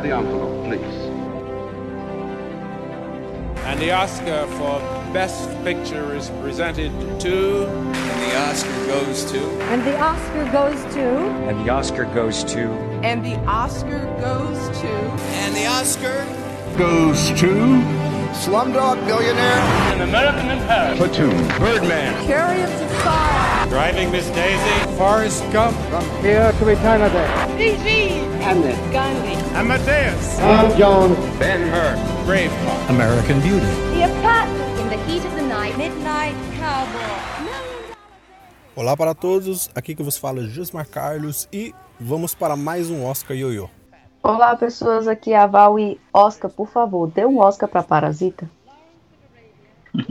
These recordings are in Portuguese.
have the envelope, please. And the Oscar for Best Picture is presented to. And the Oscar goes to. And the Oscar goes to. And the Oscar goes to. And the Oscar goes to. And the Oscar goes to. Slumdog Millionaire. An American in Paris. Platoon. Birdman. Chariots of Fire. Driving Miss Daisy. Forrest Gump. From here to eternity. PG. Hamlet. Gandhi. Amadeus. Tom Jones. Ben Hur. Braveheart. American Beauty. Cleopatra. In the heat of the night. Midnight Cowboy. Olá para todos, aqui que vos fala Jusmar Carlos e vamos para mais um Oscar Yoyo. Olá pessoas, aqui é a Val e Oscar, por favor, dê um Oscar para Parasita.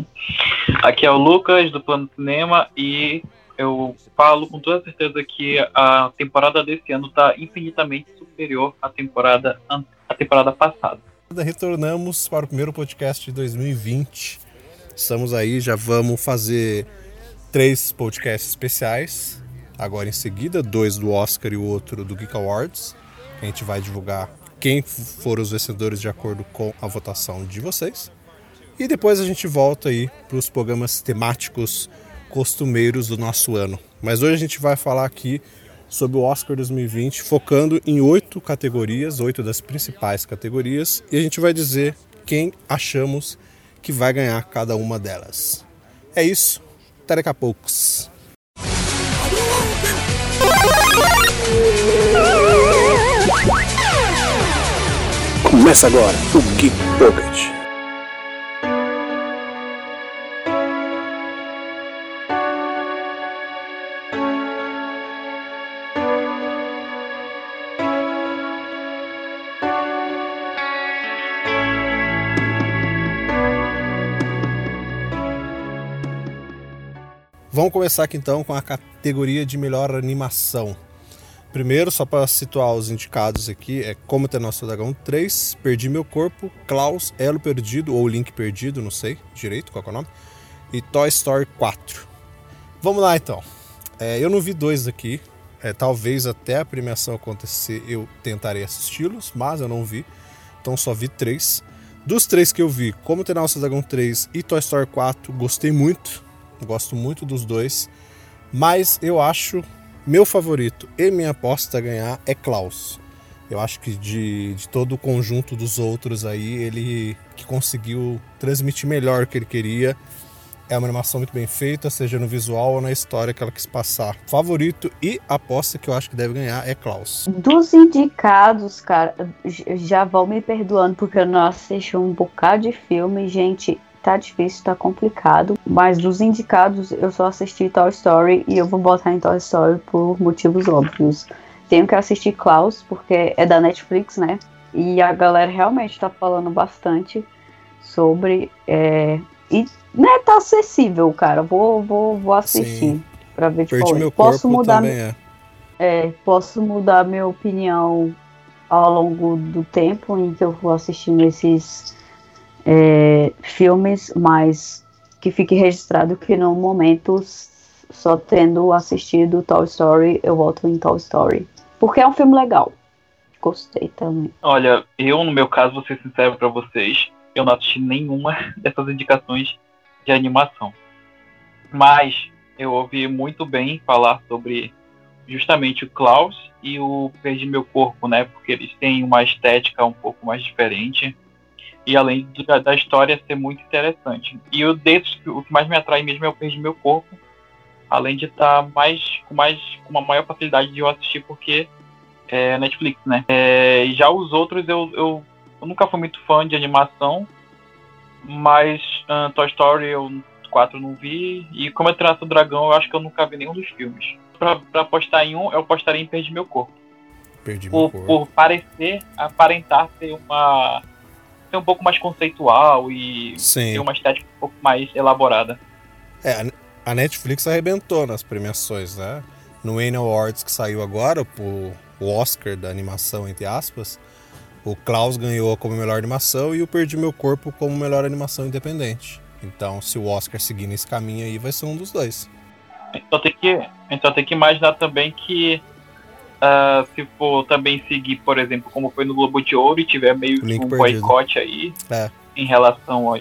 Aqui é o Lucas do Plano Cinema e eu falo com toda certeza que a temporada desse ano está infinitamente superior à temporada, à temporada passada. Retornamos para o primeiro podcast de 2020. Estamos aí, já vamos fazer três podcasts especiais. Agora em seguida, dois do Oscar e o outro do Geek Awards. A gente vai divulgar quem foram os vencedores de acordo com a votação de vocês. E depois a gente volta aí para os programas temáticos costumeiros do nosso ano. Mas hoje a gente vai falar aqui sobre o Oscar 2020, focando em oito categorias, oito das principais categorias, e a gente vai dizer quem achamos que vai ganhar cada uma delas. É isso, até daqui a poucos. Começa agora o Geek Pocket. Vamos começar aqui então com a categoria de melhor animação. Primeiro, só para situar os indicados aqui, é Como Ter Nosso Dragão 3, Perdi Meu Corpo, Klaus, Elo Perdido, ou Link Perdido, não sei direito qual é o nome, e Toy Story 4. Vamos lá então. É, eu não vi dois aqui, é, talvez até a premiação acontecer eu tentarei assisti-los, mas eu não vi, então só vi três. Dos três que eu vi, Como Ter Nosso Dragão 3 e Toy Story 4, gostei muito, gosto muito dos dois, mas eu acho meu favorito e minha aposta a ganhar é Klaus. Eu acho que de, de todo o conjunto dos outros aí, ele que conseguiu transmitir melhor o que ele queria. É uma animação muito bem feita, seja no visual ou na história que ela quis passar. Favorito e aposta que eu acho que deve ganhar é Klaus. Dos indicados, cara, já vão me perdoando porque eu não assisti um bocado de filme, gente tá difícil, tá complicado. Mas dos indicados, eu só assisti Toy Story e eu vou botar em Toy Story por motivos óbvios. Tenho que assistir Klaus, porque é da Netflix, né? E a galera realmente tá falando bastante sobre. É, e né, tá acessível, cara. Vou, vou, vou assistir Sim. pra ver Perdi meu posso mudar é. é. posso mudar minha opinião ao longo do tempo em que eu vou assistindo esses é, filmes, mas que fique registrado que no momento, só tendo assistido Toy Story, eu volto em Toy Story. Porque é um filme legal. Gostei também. Olha, eu, no meu caso, vou ser sincero para vocês, eu não assisti nenhuma dessas indicações de animação. Mas eu ouvi muito bem falar sobre justamente o Klaus e o Perdi Meu Corpo, né? Porque eles têm uma estética um pouco mais diferente e além da, da, história ser muito interessante. E o desses, o que mais me atrai mesmo é o Perdi Meu Corpo, além de estar tá mais com mais com uma maior facilidade de eu assistir porque é Netflix, né? É, já os outros eu, eu, eu, nunca fui muito fã de animação, mas uh, Toy Story eu 4 não vi e como é Traço do Dragão eu acho que eu nunca vi nenhum dos filmes. Pra, pra apostar em um, eu apostaria em Perdi Meu Corpo. Perdi por, meu corpo. por parecer, aparentar ser uma ser um pouco mais conceitual e Sim. ter uma estética um pouco mais elaborada. É, a Netflix arrebentou nas premiações, né? No Annie Awards que saiu agora, o Oscar da animação, entre aspas, o Klaus ganhou como melhor animação e o Perdi Meu Corpo como melhor animação independente. Então, se o Oscar seguir nesse caminho aí, vai ser um dos dois. Então tem que, então tem que imaginar também que Uh, se for também seguir, por exemplo, como foi no Globo de Ouro e tiver meio que um boicote aí é. em relação à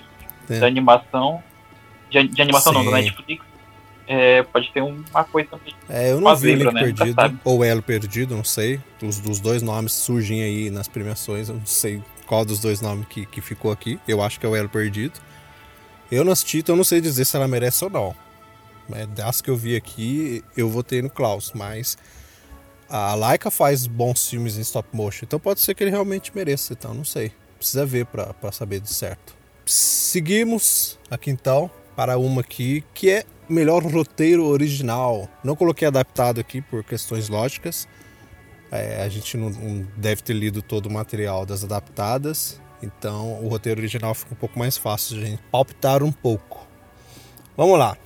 é. animação. De, de animação Sim. não, da Netflix. É, pode ter uma coisa também. É, eu não vi o Link né? Perdido ou Elo Perdido, não sei. Os dos dois nomes surgem aí nas premiações, eu não sei qual dos dois nomes que, que ficou aqui. Eu acho que é o Elo Perdido. Eu não assisti, então eu não sei dizer se ela merece ou não. É, das que eu vi aqui, eu votei no Klaus, mas a Laika faz bons filmes em stop motion, então pode ser que ele realmente mereça, então não sei. Precisa ver para saber de certo. Seguimos aqui então para uma aqui que é melhor roteiro original. Não coloquei adaptado aqui por questões lógicas. É, a gente não, não deve ter lido todo o material das adaptadas, então o roteiro original fica um pouco mais fácil de a gente palpitar um pouco. Vamos lá.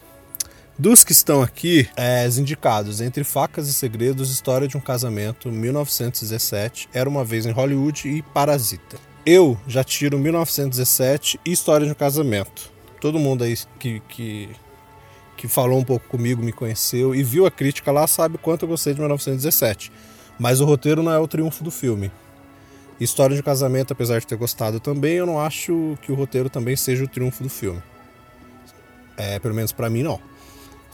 Dos que estão aqui, é, os indicados Entre Facas e Segredos, História de um Casamento, 1917, Era uma Vez em Hollywood e Parasita. Eu já tiro 1917 e História de um Casamento. Todo mundo aí que, que, que falou um pouco comigo, me conheceu e viu a crítica lá sabe quanto eu gostei de 1917. Mas o roteiro não é o triunfo do filme. História de um Casamento, apesar de ter gostado também, eu não acho que o roteiro também seja o triunfo do filme. É, pelo menos para mim, não.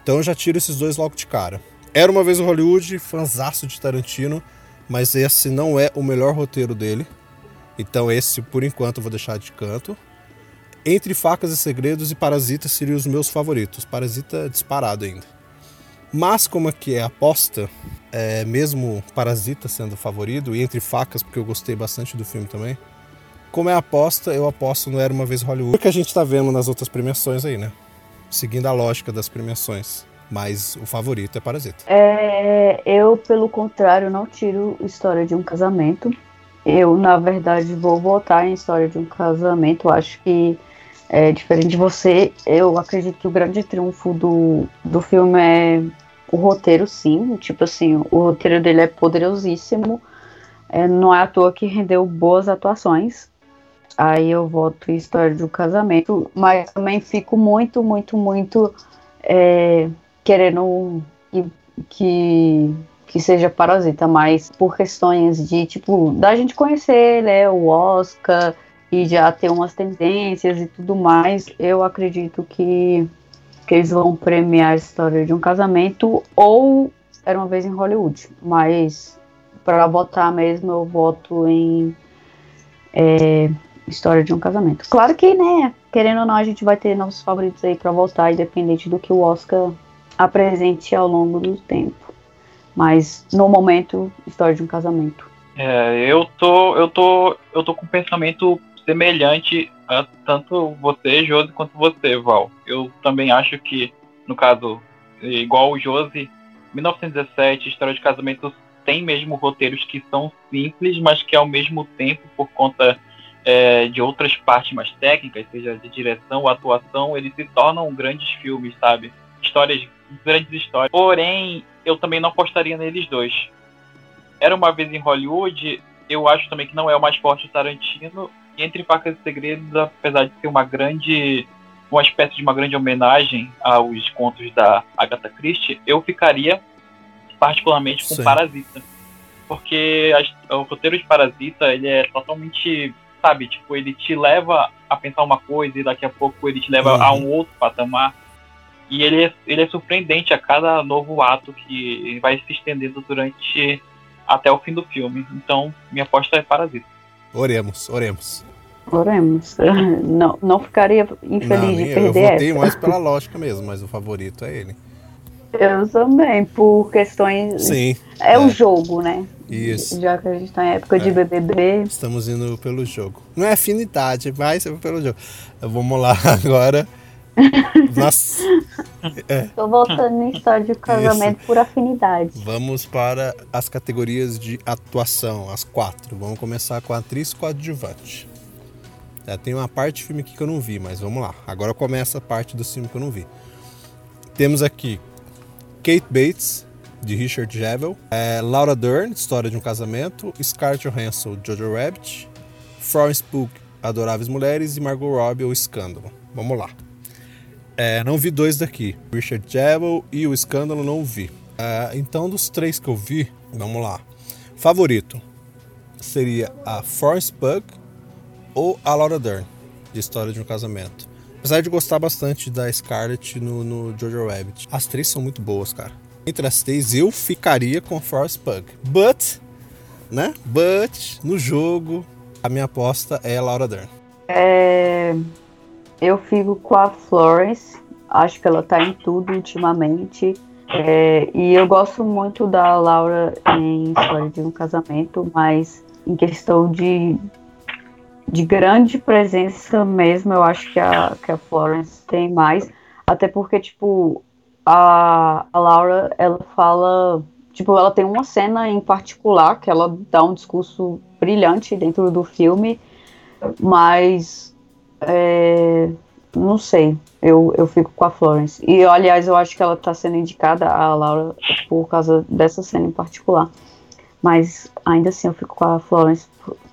Então eu já tiro esses dois logo de cara. Era uma vez o Hollywood, fanzaço de Tarantino, mas esse não é o melhor roteiro dele. Então esse, por enquanto, eu vou deixar de canto. Entre Facas e Segredos e Parasita seriam os meus favoritos. Parasita é disparado ainda. Mas como aqui é aposta, é, mesmo Parasita sendo favorito, e Entre Facas, porque eu gostei bastante do filme também, como é aposta, eu aposto no Era Uma Vez Hollywood. Que a gente tá vendo nas outras premiações aí, né? Seguindo a lógica das premiações. Mas o favorito é Parasita. É, eu, pelo contrário, não tiro História de um Casamento. Eu, na verdade, vou votar em História de um Casamento. Acho que, é, diferente de você, eu acredito que o grande triunfo do, do filme é o roteiro, sim. Tipo assim, o roteiro dele é poderosíssimo. É, não é à toa que rendeu boas atuações. Aí eu voto História de um Casamento, mas também fico muito, muito, muito é, querendo que, que, que, seja Parasita, mas por questões de, tipo, da gente conhecer, né, o Oscar e já ter umas tendências e tudo mais, eu acredito que, que eles vão premiar a História de um Casamento ou Era Uma Vez em Hollywood, mas para votar mesmo eu voto em... É, história de um casamento. Claro que, né, querendo ou não, a gente vai ter nossos favoritos aí para voltar, independente do que o Oscar apresente ao longo do tempo. Mas no momento, história de um casamento. É, eu tô, eu tô, eu tô com um pensamento semelhante a tanto você, Josi, quanto você, Val. Eu também acho que, no caso, igual o Josi, 1917, História de Casamento tem mesmo roteiros que são simples, mas que ao mesmo tempo, por conta é, de outras partes mais técnicas, seja de direção ou atuação, eles se tornam grandes filmes, sabe? Histórias, grandes histórias. Porém, eu também não apostaria neles dois. Era uma vez em Hollywood, eu acho também que não é o mais forte do Tarantino. E Entre Facas e Segredos, apesar de ser uma grande uma espécie de uma grande homenagem aos contos da Agatha Christie, eu ficaria particularmente com Sim. Parasita. Porque a, o roteiro de Parasita, ele é totalmente sabe? Tipo, ele te leva a pensar uma coisa e daqui a pouco ele te leva uhum. a um outro patamar. E ele é, ele é surpreendente a cada novo ato que vai se estendendo durante até o fim do filme. Então, minha aposta é Parasita. Oremos, oremos. Oremos. Não, não ficaria infeliz não, de perder Eu votei essa. mais pela lógica mesmo, mas o favorito é ele. Eu também, por questões. Sim. É, é. o jogo, né? Isso. Já que a gente tá em época é. de BBB. Estamos indo pelo jogo. Não é afinidade, vai ser pelo jogo. Vamos lá agora. Nossa. É. Tô voltando em história de casamento Isso. por afinidade. Vamos para as categorias de atuação, as quatro. Vamos começar com a atriz coadjuvante. É, tem uma parte do filme aqui que eu não vi, mas vamos lá. Agora começa a parte do filme que eu não vi. Temos aqui Kate Bates, de Richard Jevel, é, Laura Dern, História de um Casamento, Scarlett Johansson, Jojo Rabbit, Florence Pugh, Adoráveis Mulheres e Margot Robbie, O Escândalo. Vamos lá. É, não vi dois daqui, Richard Jevel e O Escândalo não vi. Uh, então, dos três que eu vi, vamos lá. Favorito seria a Forrest Pug ou a Laura Dern, de História de um Casamento. Apesar de gostar bastante da Scarlett no, no Jojo Rabbit. As três são muito boas, cara. Entre as três, eu ficaria com a Forrest Pug. But, né? But, no jogo, a minha aposta é a Laura Dern. É... Eu fico com a Florence. Acho que ela tá em tudo ultimamente. É... E eu gosto muito da Laura em História de um Casamento, mas em questão de, de grande presença mesmo, eu acho que a, que a Florence tem mais. Até porque, tipo, a, a Laura, ela fala. Tipo, ela tem uma cena em particular que ela dá um discurso brilhante dentro do filme, mas. É, não sei, eu, eu fico com a Florence. E, aliás, eu acho que ela está sendo indicada, a Laura, por causa dessa cena em particular. Mas ainda assim eu fico com a Florence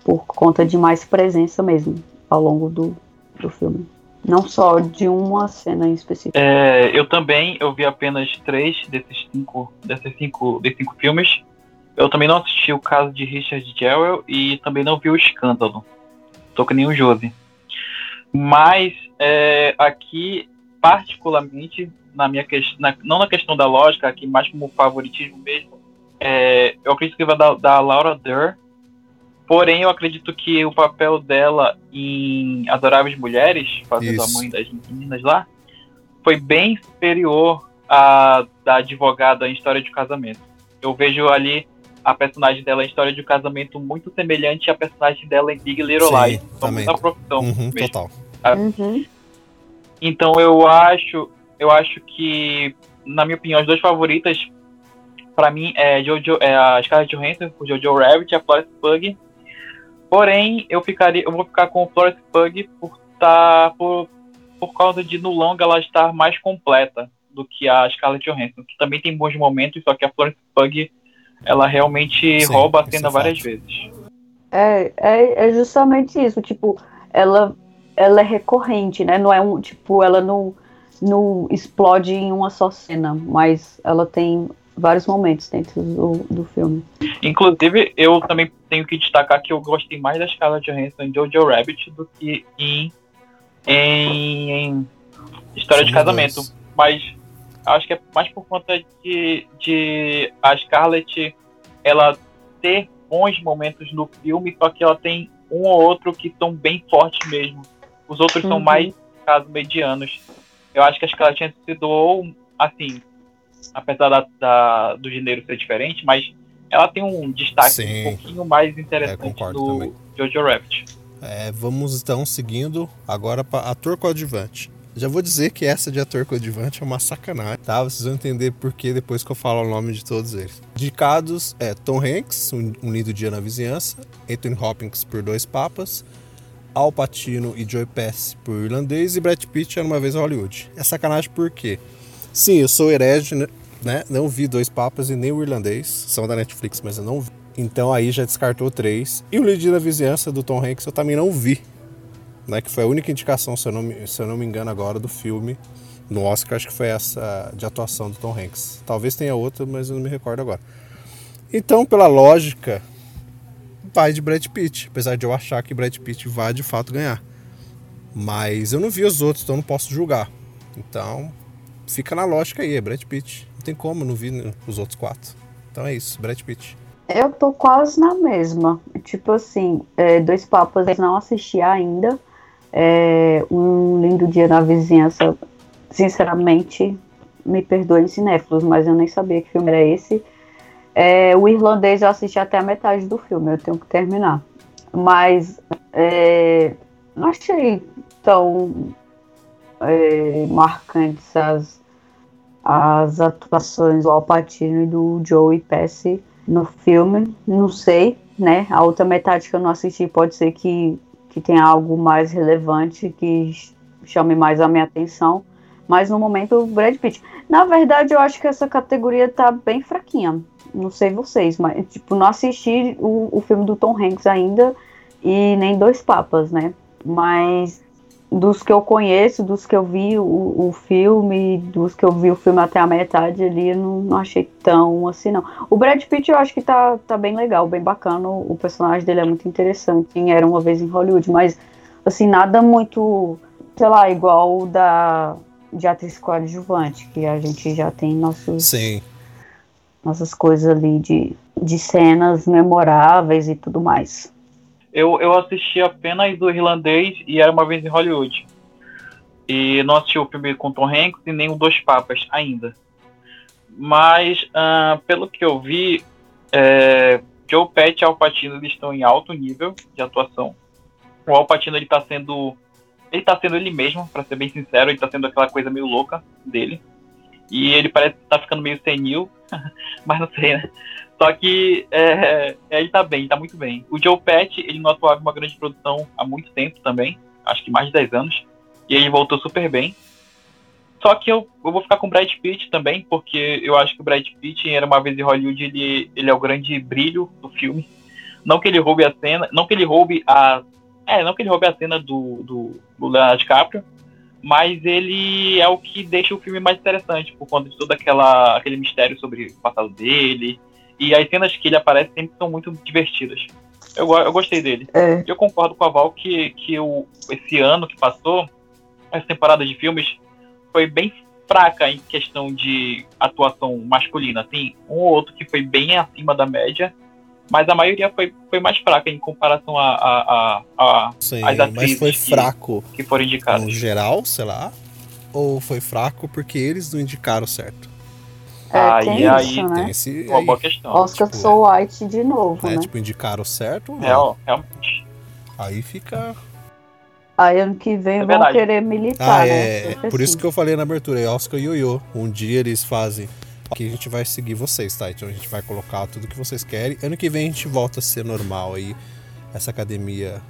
por, conta de mais presença mesmo ao longo do, do filme. Não só de uma cena em específico. É, eu também, eu vi apenas três desses cinco, desses cinco, desses cinco filmes. Eu também não assisti o caso de Richard Jewell e também não vi o escândalo. Tô que nem o Josi. Mas é, aqui, particularmente, na minha questão, não na questão da lógica, aqui mais como favoritismo mesmo, é, eu acredito que vai dar da Laura Dern. Porém, eu acredito que o papel dela em Adoráveis Mulheres, fazendo Isso. a mãe das meninas lá, foi bem superior à da advogada em História de Casamento. Eu vejo ali a personagem dela em História de Casamento muito semelhante à personagem dela em Big Little Sim, Lies. Também. Da profissão uhum, total. Uhum. Então eu acho, eu acho que, na minha opinião, as duas favoritas para mim é, Jojo, é a Scarlett Johansson por Jojo Rabbit e a Florence Pug. Porém, eu ficaria, eu vou ficar com o Florence Pug por tá, por, por causa de no longa ela estar mais completa do que a Scarlett Johansson, que também tem bons momentos, só que a Florence Pug ela realmente Sim, rouba a cena é várias vezes. É, é, é justamente isso, tipo, ela ela é recorrente, né? Não é um, tipo, ela não não explode em uma só cena, mas ela tem vários momentos dentro do, do filme. Inclusive, eu também tenho que destacar que eu gostei mais da Scarlett Johansson em Jojo Rabbit do que em, em, em História Sim, de Casamento. Deus. Mas acho que é mais por conta de, de a Scarlett ela ter bons momentos no filme, só que ela tem um ou outro que são bem fortes mesmo. Os outros uhum. são mais, casos medianos. Eu acho que a Scarlett Johansson se doou, assim, apesar da, da, do gênero ser diferente, mas ela tem um destaque Sim. um pouquinho mais interessante é, do também. Jojo Rabbit. É, vamos então seguindo agora para ator coadjuvante. Já vou dizer que essa de ator coadjuvante é uma sacanagem, tá? Vocês vão entender por que depois que eu falo o nome de todos eles. Indicados é Tom Hanks, Um, um Lindo Dia na Vizinhança, Anthony Hopkins por Dois Papas, Al Pacino e Joey Pesci por Irlandês e Brad Pitt era uma vez Hollywood. É sacanagem por quê? Sim, eu sou herege, né? né? Não vi Dois Papas e nem o Irlandês. São da Netflix, mas eu não vi. Então aí já descartou três. E o Líder da Vizinhança do Tom Hanks eu também não vi. Né? Que foi a única indicação, se eu, não me, se eu não me engano agora, do filme. No Oscar, acho que foi essa de atuação do Tom Hanks. Talvez tenha outra, mas eu não me recordo agora. Então, pela lógica, vai de Brad Pitt. Apesar de eu achar que Brad Pitt vai de fato ganhar. Mas eu não vi os outros, então não posso julgar. Então, fica na lógica aí, é Brad Pitt. Não tem como, não vi os outros quatro. Então é isso, Brad Pitt. Eu tô quase na mesma. Tipo assim, é, Dois Papas eu não assisti ainda. É, um lindo dia na vizinhança. Sinceramente, me perdoem cinéfilos, mas eu nem sabia que filme era esse. É, o irlandês eu assisti até a metade do filme, eu tenho que terminar. Mas é, não achei tão é, marcantes as, as atuações do Alpatino e do Joey Pesci no filme. Não sei, né? A outra metade que eu não assisti pode ser que, que tenha algo mais relevante que chame mais a minha atenção. Mas no momento, o Brad Pitt. Na verdade, eu acho que essa categoria tá bem fraquinha. Não sei vocês, mas, tipo, não assisti o, o filme do Tom Hanks ainda e nem Dois Papas, né? Mas dos que eu conheço, dos que eu vi o, o filme, dos que eu vi o filme até a metade ali, eu não, não achei tão assim, não. O Brad Pitt eu acho que tá, tá bem legal, bem bacana. O personagem dele é muito interessante. Era uma vez em Hollywood, mas assim, nada muito, sei lá, igual o da de atriz coadjuvante, que a gente já tem nossos. Sim. Nossas coisas ali de, de cenas memoráveis e tudo mais. Eu, eu assisti apenas do irlandês e era uma vez em Hollywood. E não assisti o filme com Tom Hanks e nem o Dois Papas ainda. Mas, uh, pelo que eu vi, é, Joe Pesci e Al Pacino eles estão em alto nível de atuação. O Al Pacino ele tá sendo ele tá sendo ele mesmo, para ser bem sincero, ele tá sendo aquela coisa meio louca dele. E ele parece que tá ficando meio senil, mas não sei, né? Só que é, é, ele tá bem, tá muito bem. O Joe Pet, ele não atuava em uma grande produção há muito tempo também, acho que mais de 10 anos, e ele voltou super bem. Só que eu, eu vou ficar com o Brad Pitt também, porque eu acho que o Brad Pitt, era uma vez em Hollywood, ele, ele é o grande brilho do filme. Não que ele roube a cena, não que ele roube a. É, não que ele roube a cena do, do, do Leonardo DiCaprio, mas ele é o que deixa o filme mais interessante, por conta de todo aquela, aquele mistério sobre o passado dele, e as cenas que ele aparece sempre são muito divertidas. Eu, eu gostei dele. É. Eu concordo com a Val que, que o, esse ano que passou, essa temporada de filmes, foi bem fraca em questão de atuação masculina. Tem um ou outro que foi bem acima da média, mas a maioria foi, foi mais fraca em comparação a, a, a, a Sim, às atrizes mas foi fraco que, que foram indicadas. no geral, sei lá, ou foi fraco porque eles não indicaram certo? É, Aí- tem aí isso, né? Tem esse Uma aí, boa questão. Oscar tipo, So White de novo, né? né? Tipo, indicaram certo ou não? Real, realmente. Aí fica. Aí ano que vem É vão querer militar, Ah, né? é. Sempre Por isso assim. que eu falei na abertura, é Oscar e Ioiô. Um dia eles fazem. Aqui a gente vai seguir vocês, tá? Então a gente vai colocar tudo que vocês querem. Ano que vem a gente volta a ser normal aí, essa academia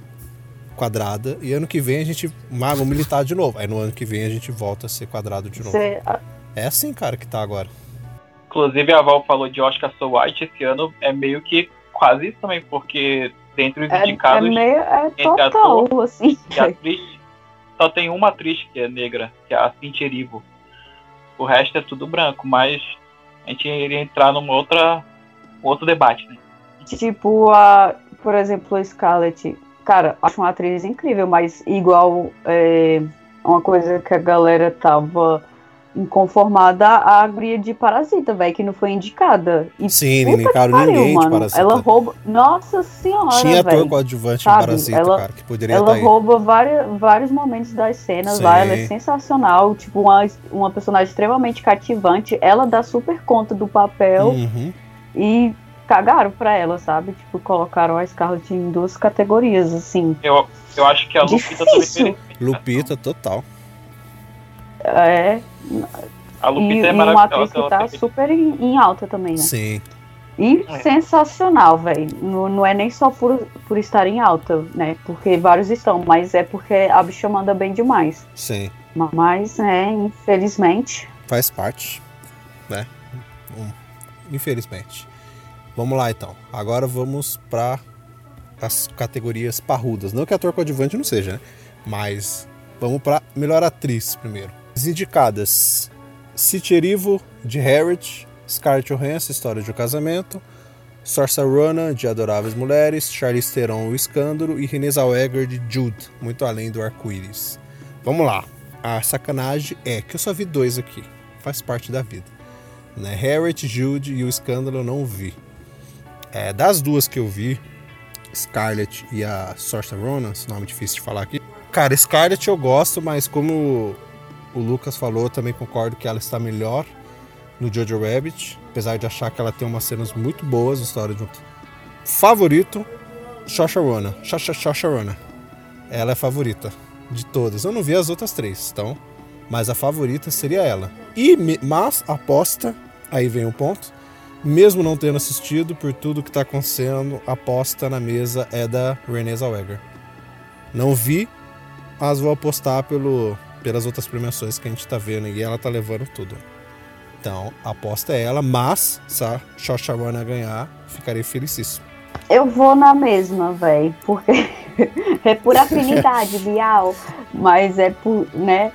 quadrada. E ano que vem a gente. Mago militar de novo. Aí no ano que vem a gente volta a ser quadrado de novo. Cê- É assim, cara, que tá agora. Inclusive, a Val falou de Oscar So White esse ano, é meio que quase isso também, porque dentre os é, é indicados meio. É total, ator assim. e atriz, só tem uma atriz que é negra, que é a Cynthia Erivo. O resto é tudo branco, mas a gente iria entrar num outra, um outro debate, né? Tipo, a, por exemplo, a Scarlett. Cara, acho uma atriz incrível, mas igual é, uma coisa que a galera tava inconformada, a guria de Parasita, velho, que não foi indicada. E Sim, não indicaram pariu, ninguém de mano. Parasita. Ela rouba. Nossa senhora, Tinha ator velho. coadjuvante em Parasita, ela- cara, que poderia Ela estar aí. rouba vários, vários momentos das cenas Sim. lá, ela é sensacional, tipo, uma, uma personagem extremamente cativante, ela dá super conta do papel Uhum. e cagaram pra ela, sabe? Tipo, colocaram a Scarlett em duas categorias, assim. Eu, eu acho que a Lupita também Difícil. merecia. Lupita, total. É, A e, Lupita é e uma maravilhosa. atriz que tá tem- super em, em alta também, né? Sim. E É. sensacional, velho. Não, não é nem só por, por estar em alta, né? Porque vários estão, mas é porque a bicha manda bem demais. Sim. Mas, né, infelizmente. Faz parte, né? Hum, Infelizmente. Vamos lá então. Agora vamos para as categorias parrudas. Não que ator coadjuvante não seja, né? Mas vamos para melhor atriz primeiro. As indicadas: City Erivo de Harriet, Scarlett Johansson, História de um Casamento, Saoirse Ronan de Adoráveis Mulheres, Charlize Theron, O Escândalo e Renée Zellweger de Jude, Muito Além do Arco-Íris. Vamos lá. A sacanagem é que eu só vi dois aqui. Faz parte da vida. Né? Harriet, Jude e O Escândalo eu não vi. É, das duas que eu vi, Scarlett e a Saoirse Ronan, esse nome difícil de falar aqui. Cara, Scarlett eu gosto, mas como o Lucas falou, também concordo que ela está melhor no Jojo Rabbit, apesar de achar que ela tem umas cenas muito boas, história de um favorito, Saoirse Ronan. Ela é a favorita de todas. Eu não vi as outras três, então, mas a favorita seria ela. E mas aposta, aí vem um ponto, mesmo não tendo assistido por tudo que tá acontecendo, a aposta na mesa é da Renée Zellweger. Não vi, mas vou apostar pelo, pelas outras premiações que a gente tá vendo e ela tá levando tudo. Então, a aposta é ela, mas se a Saoirse Ronan ganhar, ficarei felicíssimo. Eu vou na mesma, velho. Porque é por afinidade, Bial. Mas é por, né?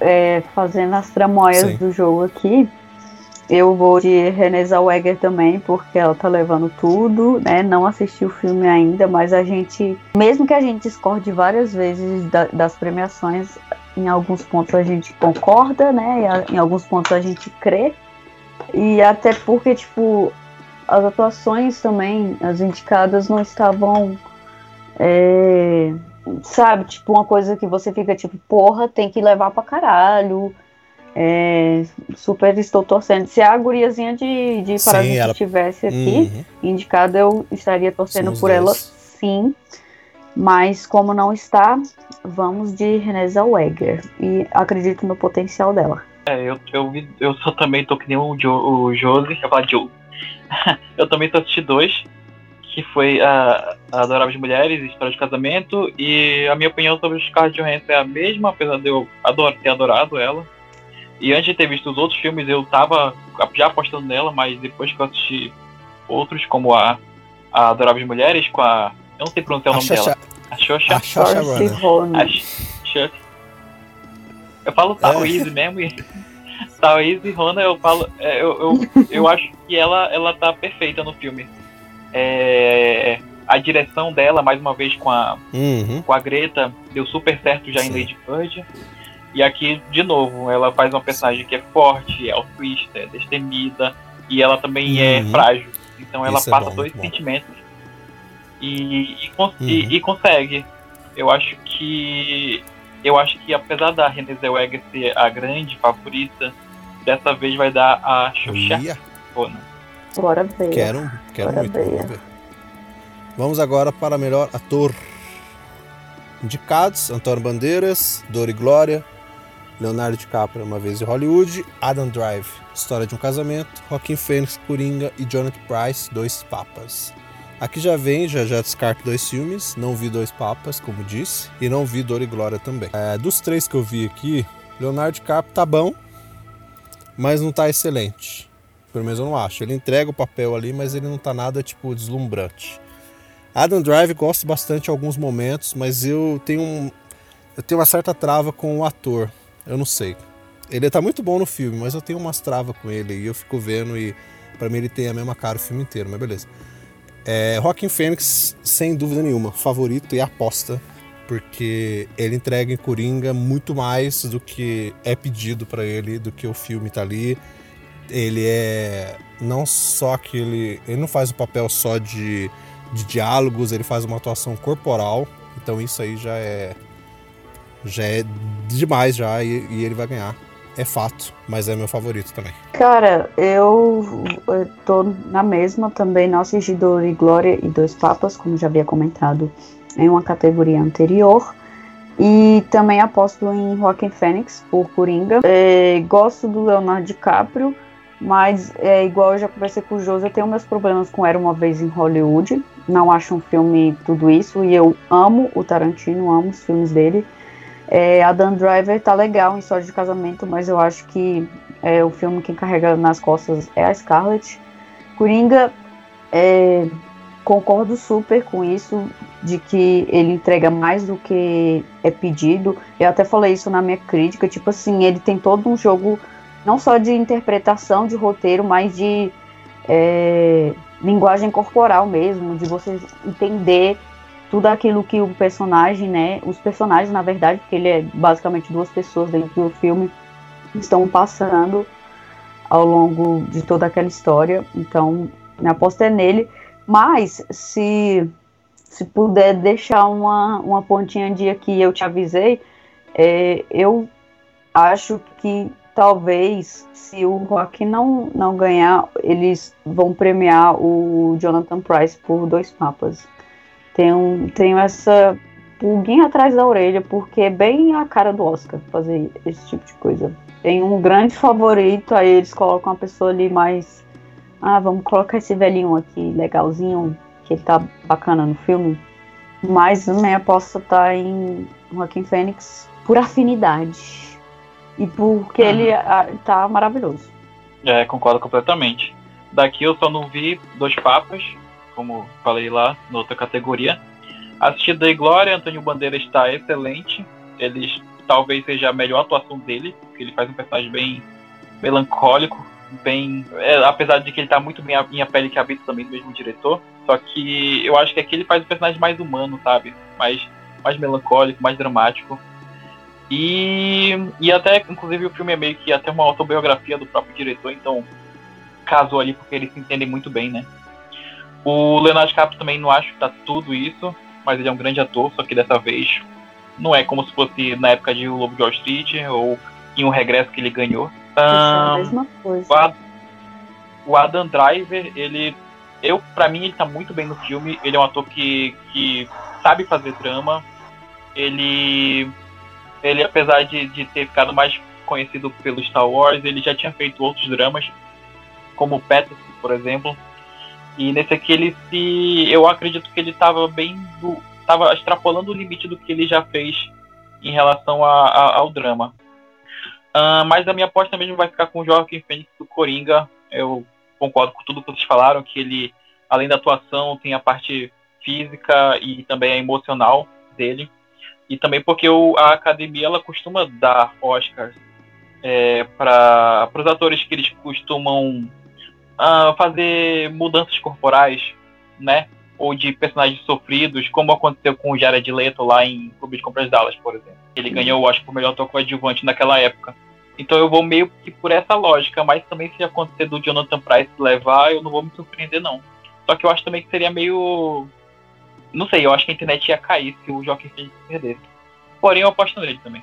É, fazendo as tramóias Sim. do jogo aqui. Eu vou de Renée Zellweger também, porque ela tá levando tudo, né? Não assisti o filme ainda, mas a gente, mesmo que a gente discorde várias vezes da, das premiações, em alguns pontos a gente concorda, né? Em alguns pontos a gente crê. E até porque, tipo, as atuações também, as indicadas não estavam. É, sabe, tipo, uma coisa que você fica tipo, porra, tem que levar pra caralho. É, super estou torcendo. Se a guriazinha de, de Parasita ela... estivesse aqui, uhum. indicada, eu estaria torcendo por dois. ela sim. Mas como não está, vamos de Renée Zellweger. E acredito no potencial dela. É, eu, eu, eu só também tô que nem o, jo, o Josi, eu Joe. eu também tô assistindo dois, que foi a, a Adoráveis Mulheres, História de Casamento, e a minha opinião sobre o Scarlett Johansson é a mesma, apesar de eu ador, ter adorado ela. E antes de ter visto os outros filmes, eu tava já apostando nela, mas depois que eu assisti outros, como a, a Adoráveis Mulheres, com a. Eu não sei pronunciar o nome dela. A Xoxa. A Xoxa A Xoxa. Eu falo Taoise é. mesmo. E... Taoise Rona, eu falo. É, eu, eu, eu acho que ela, ela tá perfeita no filme. É, a direção dela, mais uma vez com a, uhum. com a Greta, deu super certo já Sim. em Lady Bird. E aqui, de novo, ela faz uma personagem que é forte, é altruísta, é destemida, e ela também é uhum. é frágil. Então ela Isso é passa é dois sentimentos e, e, uhum. e, e, consegue. Eu acho que. Eu acho que apesar da Renée Zellweger ser a grande favorita, dessa vez vai dar a Xuxa. Bora ver. Quero, quero Bora muito. Ver. Ver. Vamos agora para melhor ator. Indicados: Antônio Bandeiras, Dor e Glória, Leonardo DiCaprio, Uma Vez em Hollywood, Adam Drive, História de um Casamento, Joaquim Fênix, Coringa e Jonathan Price, Dois Papas. Aqui já vem, já já descarto dois filmes, não vi Dois Papas, como disse, e não vi Dor e Glória também. É, dos três que eu vi aqui, Leonardo DiCaprio tá bom, mas não tá excelente. Pelo menos eu não acho. Ele entrega o papel ali, mas ele não tá nada, tipo, deslumbrante. Adam Drive gosto bastante em alguns momentos, mas eu tenho um, eu tenho uma certa trava com o ator. Eu não sei. Ele tá muito bom no filme, mas eu tenho umas travas com ele e eu fico vendo e para mim ele tem a mesma cara o filme inteiro, mas beleza. É, Rockin' Fênix, sem dúvida nenhuma, favorito e aposta, porque ele entrega em Coringa muito mais do que é pedido para ele, do que o filme tá ali. Ele é não só que ele, ele não faz o papel só de, de diálogos, ele faz uma atuação corporal, então isso aí já é já é demais já e, e ele vai ganhar. É fato, mas é meu favorito também. Cara, eu, eu tô na mesma também, não assisti Dor e Glória e Dois Papas, como já havia comentado em uma categoria anterior. E também aposto em Joaquin Phoenix por Coringa. É, gosto do Leonardo DiCaprio, mas é igual eu já conversei com o José, eu tenho meus problemas com Era Uma Vez em Hollywood. Não acho um filme tudo isso, e eu amo o Tarantino, amo os filmes dele. É, a Dan Driver tá legal em História de Casamento, mas eu acho que é, o filme que carrega nas costas é a Scarlett. Coringa, é, concordo super com isso, de que ele entrega mais do que é pedido. Eu até falei isso na minha crítica, tipo assim, ele tem todo um jogo, não só de interpretação de roteiro, mas de é, linguagem corporal mesmo, de você entender tudo aquilo que o personagem, né, os personagens, na verdade, porque ele é basicamente duas pessoas dentro do filme, estão passando ao longo de toda aquela história. Então, minha aposta é nele. Mas, se, se puder deixar uma, uma pontinha de aqui, eu te avisei, é, eu acho que talvez, se o Rock não, não ganhar, eles vão premiar o Jonathan Price por dois papas tenho, tenho essa pulguinha atrás da orelha, porque é bem a cara do Oscar fazer esse tipo de coisa. Tem um grande favorito, aí eles colocam uma pessoa ali mais. Ah, vamos colocar esse velhinho aqui, legalzinho, que ele tá bacana no filme. Mas minha aposta tá em Joaquim Fênix por afinidade. E porque ele ah, tá maravilhoso. É, concordo completamente. Daqui eu só não vi Dois Papas, como falei lá, na outra categoria. Assisti Day Glória, Antônio Bandeira está excelente. Ele talvez seja a melhor atuação dele, porque ele faz um personagem bem melancólico, bem. É, apesar de que ele tá muito bem em A Pele que Habita também do mesmo diretor. Só que eu acho que aqui ele faz um personagem mais humano, sabe? Mais, mais melancólico, mais dramático. E, e até, inclusive, o filme é meio que até uma autobiografia do próprio diretor, então casou ali porque eles se entendem muito bem, né? O Leonardo DiCaprio também não acho que tá tudo isso, mas ele é um grande ator, só que dessa vez não é como se fosse na época de O Lobo de Wall Street ou em um regresso que ele ganhou. Um, é a mesma coisa. O Adam, o Adam Driver, ele. Eu, pra mim, ele tá muito bem no filme. Ele é um ator que, que sabe fazer drama. Ele. Ele, apesar de, de ter ficado mais conhecido pelo Star Wars, ele já tinha feito outros dramas, como o Peterson, por exemplo. E nesse aqui ele se. Eu acredito que ele estava bem do. Tava extrapolando o limite do que ele já fez em relação a, a, ao drama. Uh, mas a minha aposta mesmo vai ficar com o Joaquim Fênix do Coringa. Eu concordo com tudo que vocês falaram, que ele, além da atuação, tem a parte física e também a emocional dele. E também porque o, a academia ela costuma dar Oscars é, para os atores que eles costumam uh, fazer mudanças corporais, né? Ou de personagens sofridos, como aconteceu com o Jared Leto lá em Clube de Compras Dallas, por exemplo. Ele ganhou, acho que, o melhor ator coadjuvante naquela época. Então eu vou meio que por essa lógica, mas também se acontecer do Jonathan Price levar, eu não vou me surpreender, não. Só que eu acho também que seria meio. Não sei, eu acho que a internet ia cair se o Joaquim Phoenix perdesse. Porém, eu aposto nele também.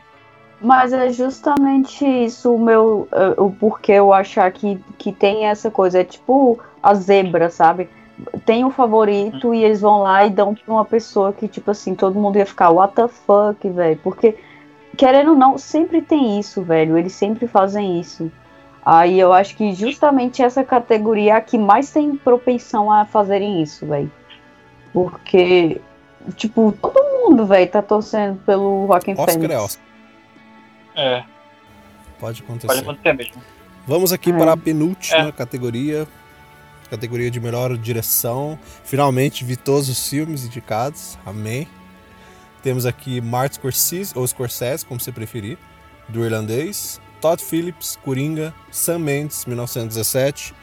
Mas é justamente isso o meu. O porquê eu achar que, que tem essa coisa. É tipo a zebra, sabe? Tem o favorito e eles vão lá e dão pra uma pessoa que, tipo assim, todo mundo ia ficar, what the fuck, velho? Porque, querendo ou não, sempre tem isso, velho. Eles sempre fazem isso. Aí eu acho que justamente essa categoria é a que mais tem propensão a fazerem isso, velho. Porque, tipo, todo mundo, velho, tá torcendo pelo Joaquim Oscar Fênix. é Oscar. É. Pode acontecer. Pode acontecer mesmo. Vamos aqui É. para a penúltima É. categoria. Categoria de melhor direção. Finalmente vi todos os filmes indicados. Amém. Temos aqui Martin Scorsese, ou Scorsese, como você preferir, do irlandês. Todd Phillips, Coringa. Sam Mendes, 1917.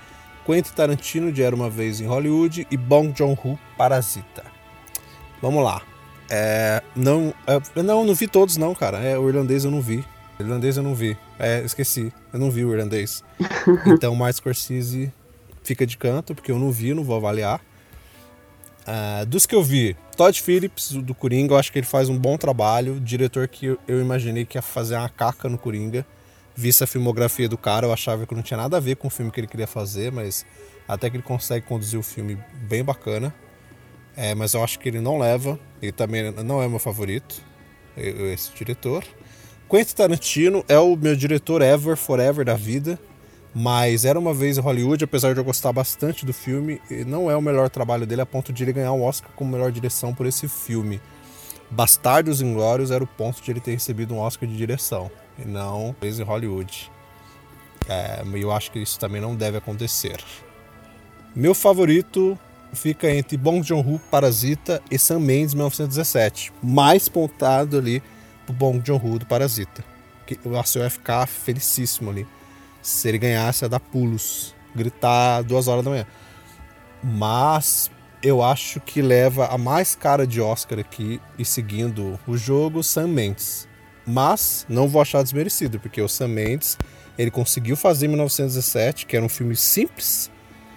Quentin Tarantino, de Era Uma Vez em Hollywood. E Bong Joon-ho, Parasita. Vamos lá. É, não, é, não, não vi todos não, cara. É, o irlandês eu não vi. Irlandês eu não vi. É, esqueci. Eu não vi o irlandês. Então, Martin Scorsese fica de canto, porque eu não vi, não vou avaliar. Ah, dos que eu vi, Todd Phillips, do Coringa, eu acho que ele faz um bom trabalho. Diretor que eu, imaginei que ia fazer uma caca no Coringa. Vista a filmografia do cara, eu achava que não tinha nada a ver com o filme que ele queria fazer, mas até que ele consegue conduzir o filme bem bacana. É, mas eu acho que ele não leva. Ele também não é meu favorito, esse diretor. Quentin Tarantino é o meu diretor ever, forever da vida. Mas era uma vez em Hollywood, apesar de eu gostar bastante do filme, não é o melhor trabalho dele a ponto de ele ganhar um Oscar como melhor direção por esse filme. Bastardos Inglórios era o ponto de ele ter recebido um Oscar de direção, e não vez em Hollywood. É, eu acho que isso também não deve acontecer. Meu favorito fica entre Bong Joon-ho, Parasita e Sam Mendes, 1917. Mais pontado ali pro Bong Joon-ho do Parasita. Que eu acho que eu ia ficar felicíssimo ali. Se ele ganhasse, ia dar pulos, gritar duas horas da manhã. Mas eu acho que leva a mais cara de Oscar aqui e seguindo o jogo, Sam Mendes. Mas não vou achar desmerecido, porque o Sam Mendes ele conseguiu fazer em 1917, que era um filme simples,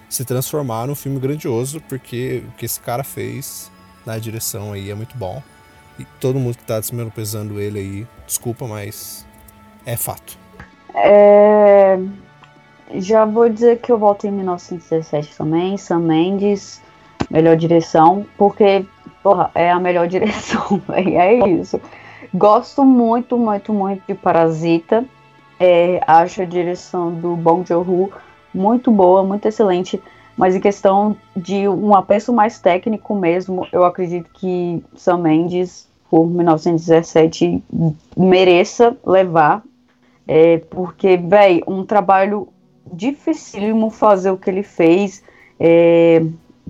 se transformar num filme grandioso, porque o que esse cara fez na direção aí é muito bom. E todo mundo que tá desmenosprezando ele aí, desculpa, mas é fato. É, Já vou dizer que eu volto em 1917 também, Sam Mendes, melhor direção, porque, porra, é a melhor direção, é isso. Gosto muito, muito, muito de Parasita. É, acho a direção do Bong Joon-ho muito boa, muito excelente. Mas em questão de um apeço mais técnico mesmo, eu acredito que Sam Mendes, por 1917, mereça levar. É, porque, véi, um trabalho dificílimo fazer o que ele fez. É,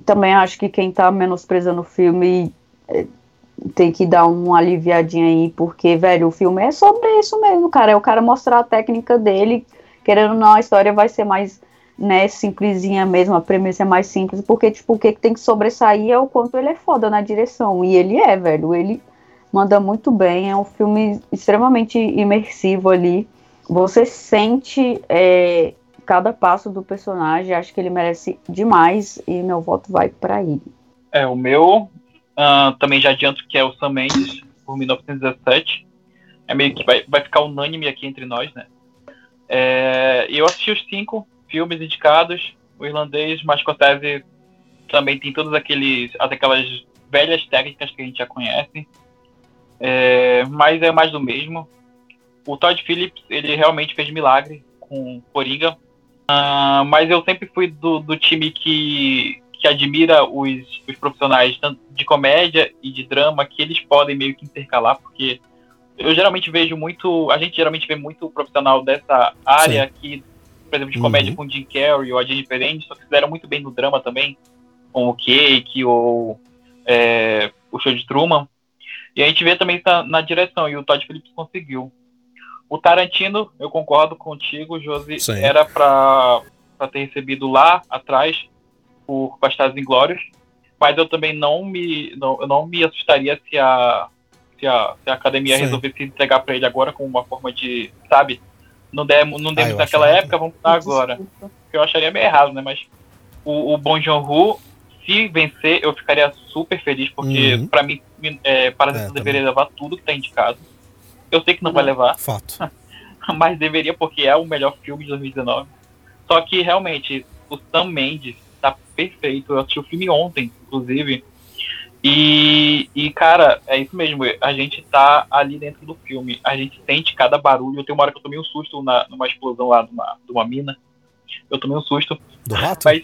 também acho que quem tá menosprezando o filme é, tem que dar uma aliviadinha aí, porque, velho, o filme é sobre isso mesmo, cara. É o cara mostrar a técnica dele, querendo ou não, a história vai ser mais, né, simplesinha mesmo, a premissa é mais simples, porque, tipo, o que tem que sobressair é o quanto ele é foda na direção. E ele é, velho. Ele manda muito bem, é um filme extremamente imersivo ali. Você sente é, cada passo do personagem, acho que ele merece demais e meu voto vai para ele. É, o meu uh, também já adianto que é o Sam Mendes, por 1917. É meio que vai, vai ficar unânime aqui entre nós, né? É, eu assisti os cinco filmes indicados. O irlandês, mas Scorsese também tem todas aqueles, aquelas velhas técnicas que a gente já conhece. É, mas é mais do mesmo. O Todd Phillips, ele realmente fez milagre com Coringa. Uh, mas eu sempre fui do, do time que, que admira os, os profissionais tanto de comédia e de drama que eles podem meio que intercalar, porque eu geralmente vejo muito, a gente geralmente vê muito profissional dessa área Sim. que, por exemplo, de comédia uhum. com Jim Carrey ou a Jennifer Aniston, que fizeram muito bem no drama também, com o Cake ou é, o Show de Truman. E a gente vê também tá na direção, e o Todd Phillips conseguiu. O Tarantino, eu concordo contigo, Josi, Sim. era para ter recebido lá atrás por Bastardos Inglórios, mas eu também não me, não, eu não me assustaria se a, se a, se a academia Sim. resolvesse entregar para ele agora como uma forma de, sabe, não demos, não demos ah, naquela época, vamos dar agora. Eu acharia meio errado, né? Mas o, o Bon Joon-ho, se vencer, eu ficaria super feliz, porque uhum. para mim, é, Parasita é, deveria levar tudo que tá indicado. Eu sei que não vai levar. Fato. mas deveria, porque é o melhor filme de 2019. Só que, realmente, o Sam Mendes tá perfeito. Eu assisti o filme ontem, inclusive. E, e, cara, é isso mesmo. A gente tá ali dentro do filme. A gente sente cada barulho. Eu tenho uma hora que eu tomei um susto na, numa explosão lá de uma, de uma mina. Eu tomei um susto. Do rato? Mas,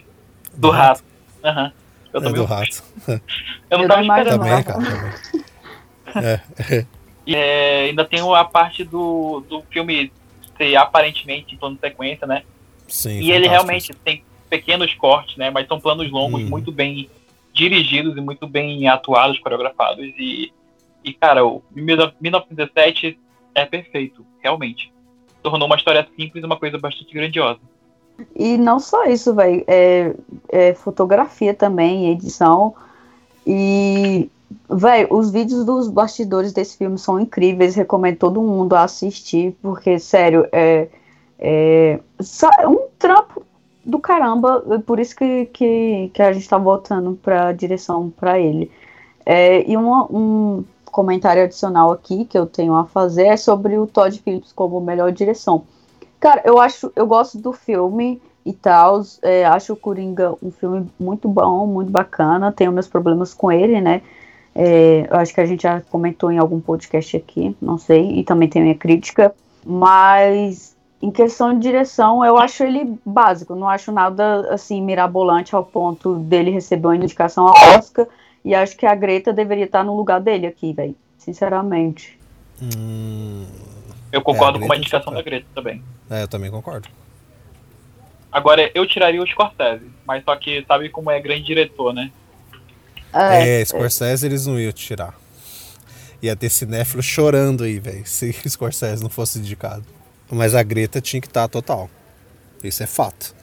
do, do rato. Aham. Uhum. Eu é tomei do um rato. eu não tava esperando. Também, cara. é. E, é, ainda tem a parte do, do filme ser aparentemente em plano de sequência, né? Sim, e ele realmente tem pequenos cortes, né? Mas são planos longos, hum. muito bem dirigidos e muito bem atuados, coreografados. E, e cara, o 1917 é perfeito, realmente. Tornou uma história simples uma coisa bastante grandiosa. E não só isso, velho. É, é, fotografia também, edição. E, velho, os vídeos dos bastidores desse filme são incríveis. Recomendo todo mundo assistir, porque, sério, é, é um trampo do caramba. Por isso que, que, que a gente tá voltando pra direção para ele. É, e uma, um comentário adicional aqui que eu tenho a fazer é sobre o Todd Phillips como melhor direção. Cara, eu acho, eu gosto do filme e tal. É, acho o Coringa um filme muito bom, muito bacana. Tenho meus problemas com ele, né? É, acho que a gente já comentou em algum podcast aqui, não sei, e também tem minha crítica. Mas em questão de direção, eu acho ele básico. Não acho nada assim mirabolante ao ponto dele receber uma indicação ao Oscar. E acho que a Greta deveria estar no lugar dele aqui, velho. Sinceramente. Hum, eu concordo é, a com a indicação da Greta também. É, eu também concordo. Agora, eu tiraria o Scorsese, mas só que sabe como é grande diretor, né? É, é Scorsese eles não iam tirar. Ia ter cinéfilo chorando aí, velho, se Scorsese não fosse indicado. Mas a Greta tinha que estar tá total. Isso é fato.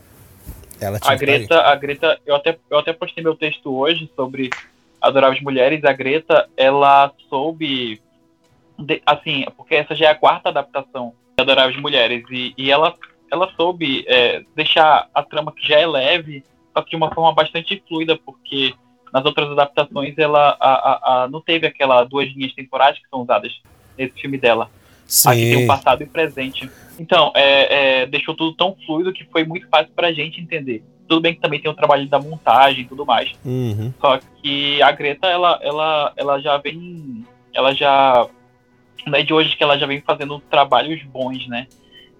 Ela tinha a Greta, a Greta, eu até, eu até postei meu texto hoje sobre Adoráveis Mulheres. A Greta, ela soube de, assim, porque essa já é a quarta adaptação de Adoráveis Mulheres, e, e ela, ela soube é, deixar a trama que já é leve, só que de uma forma bastante fluida, porque nas outras adaptações ela a, a, a, não teve aquelas duas linhas temporais que são usadas nesse filme dela. Sim. Aqui tem o passado e o presente. Então, é, é, deixou tudo tão fluido que foi muito fácil pra gente entender. Tudo bem que também tem o trabalho da montagem e tudo mais. Uhum. Só que a Greta, ela, ela, ela já vem. Ela já não é de hoje que ela já vem fazendo trabalhos bons, né?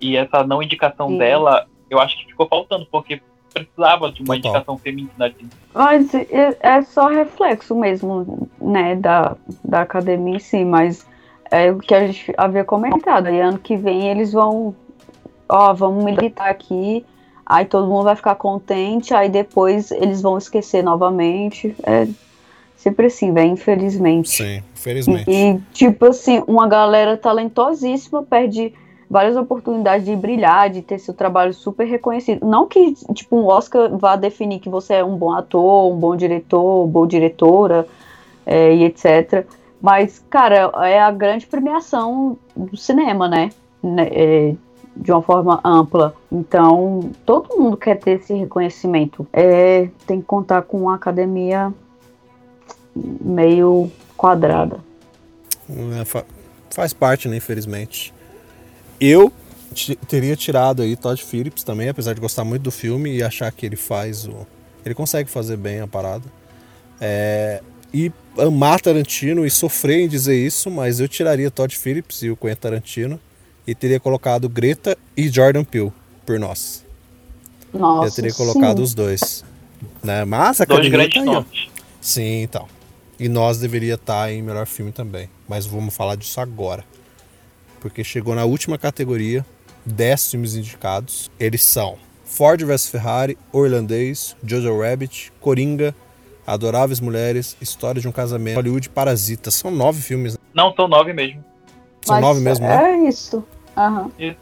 E essa não indicação Sim. dela, eu acho que ficou faltando, porque precisava de uma Total. indicação feminina. Assim. Mas é, é só reflexo mesmo, né, da, da academia em si, mas é o que a gente havia comentado. E ano que vem eles vão, ó, vamos militar aqui, aí todo mundo vai ficar contente, aí depois eles vão esquecer novamente. É, Sempre assim, velho, infelizmente. Sim, infelizmente. E, tipo assim, uma galera talentosíssima perde várias oportunidades de brilhar, de ter seu trabalho super reconhecido. Não que, tipo, um Oscar vá definir que você é um bom ator, um bom diretor, boa diretora, é, e etc. Mas, cara, é a grande premiação do cinema, né? né é, de uma forma ampla. Então, todo mundo quer ter esse reconhecimento. É, tem que contar com uma academia meio quadrada. É, fa faz parte, né, infelizmente. Eu teria tirado aí Todd Phillips também, apesar de gostar muito do filme e achar que ele faz o. Ele consegue fazer bem a parada. É, e amar Tarantino e sofrer em dizer isso, mas eu tiraria Todd Phillips e o Quentin Tarantino e teria colocado Greta e Jordan Peele por nós. Nossa, eu teria colocado sim. os dois. Né? Mas a Dois grandes tá nomes. Sim, então. E nós deveria estar em melhor filme também. Mas vamos falar disso agora. Porque chegou na última categoria, 10 filmes indicados. Eles são Ford vs Ferrari, Orlandês, Jojo Rabbit, Coringa, Adoráveis Mulheres, História de um Casamento, Hollywood Parasita. São nove filmes. né? Não, são nove mesmo. São Mas nove mesmo, né? É isso. Aham. Isso.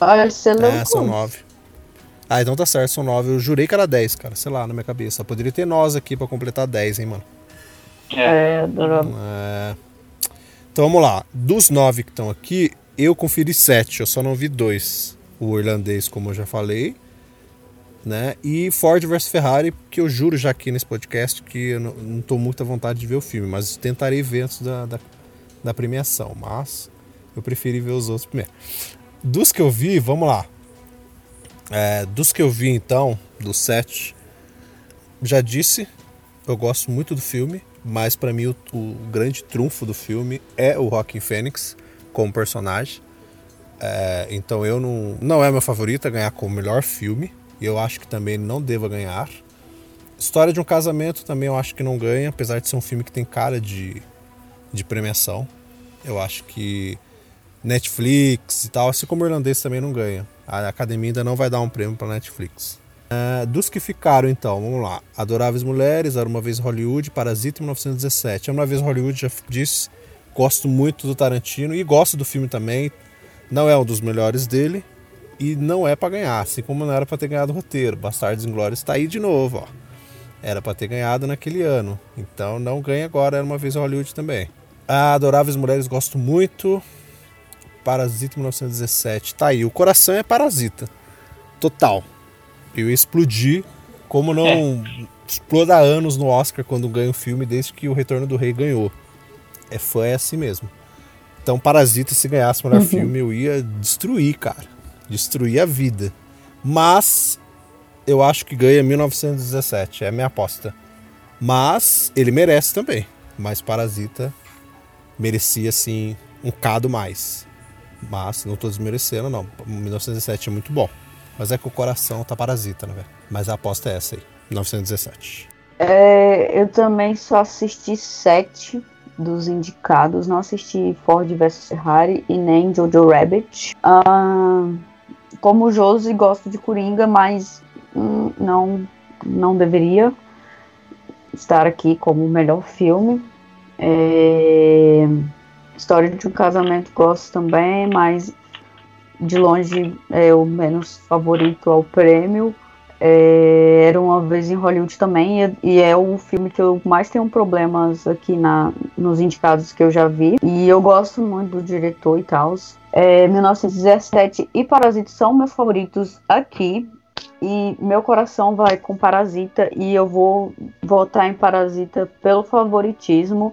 Olha, você É, louco. são nove. Ah, então tá certo, são nove. Eu jurei que era dez, cara. Sei lá, na minha cabeça. Poderia ter nós aqui pra completar dez, hein, mano. É, adorável. É. Então vamos lá. Dos nove que estão aqui, eu conferi sete. Eu só não vi dois. O irlandês, como eu já falei. Né? E Ford vs Ferrari, que eu juro já aqui nesse podcast que eu não, não tô muita vontade de ver o filme, mas tentarei ver antes da, da, da premiação. Mas eu preferi ver os outros primeiro. Dos que eu vi, vamos lá. É, dos que eu vi então, dos sete, já disse, eu gosto muito do filme, mas pra mim o, o grande trunfo do filme é o Joaquin Phoenix como personagem. É, então eu não. Não é meu favorito a ganhar como melhor filme. Eu acho que também não deva ganhar. História de um casamento também eu acho que não ganha, apesar de ser um filme que tem cara de, de premiação. Eu acho que Netflix e tal, assim como o irlandês também não ganha. A academia ainda não vai dar um prêmio para Netflix. É, dos que ficaram, então, vamos lá. Adoráveis Mulheres, Era Uma Vez Hollywood, Parasita em 1917. Era Uma Vez Hollywood, já disse, gosto muito do Tarantino e gosto do filme também. Não é um dos melhores dele e não é para ganhar, assim como não era para ter ganhado o roteiro. Bastardos Inglórios está aí de novo, ó. Era para ter ganhado naquele ano, então não ganha agora, Era Uma Vez em Hollywood também. A Adoráveis Mulheres gosto muito. Parasita 1917. Tá aí, o coração é Parasita. Total. Eu ia explodir como não exploda há anos no Oscar quando ganha o filme desde que o Retorno do Rei ganhou. É fã é assim mesmo. Então Parasita se ganhasse o melhor Uhum. filme eu ia destruir, cara. Destruir a vida. Mas eu acho que ganha 1917, é a minha aposta. Mas ele merece também. Mas Parasita merecia assim um cado mais. Mas não tô desmerecendo, não. 1917 é muito bom. Mas é que o coração tá parasita, né, velho? Mas a aposta é essa aí. 1917. É, eu também só assisti sete dos indicados. Não assisti Ford vs Ferrari e nem Jojo Rabbit. Ah, como Josi, gosto de Coringa, mas hum, não, não deveria estar aqui como o melhor filme. É, História de um Casamento gosto também, mas de longe é o menos favorito ao prêmio. É, era uma vez em Hollywood também, e, e é o filme que eu mais tenho problemas aqui na, nos indicados que eu já vi. E eu gosto muito do diretor e tal. É, 1917 e Parasita são meus favoritos aqui. E meu coração vai com Parasita e eu vou votar em Parasita pelo favoritismo.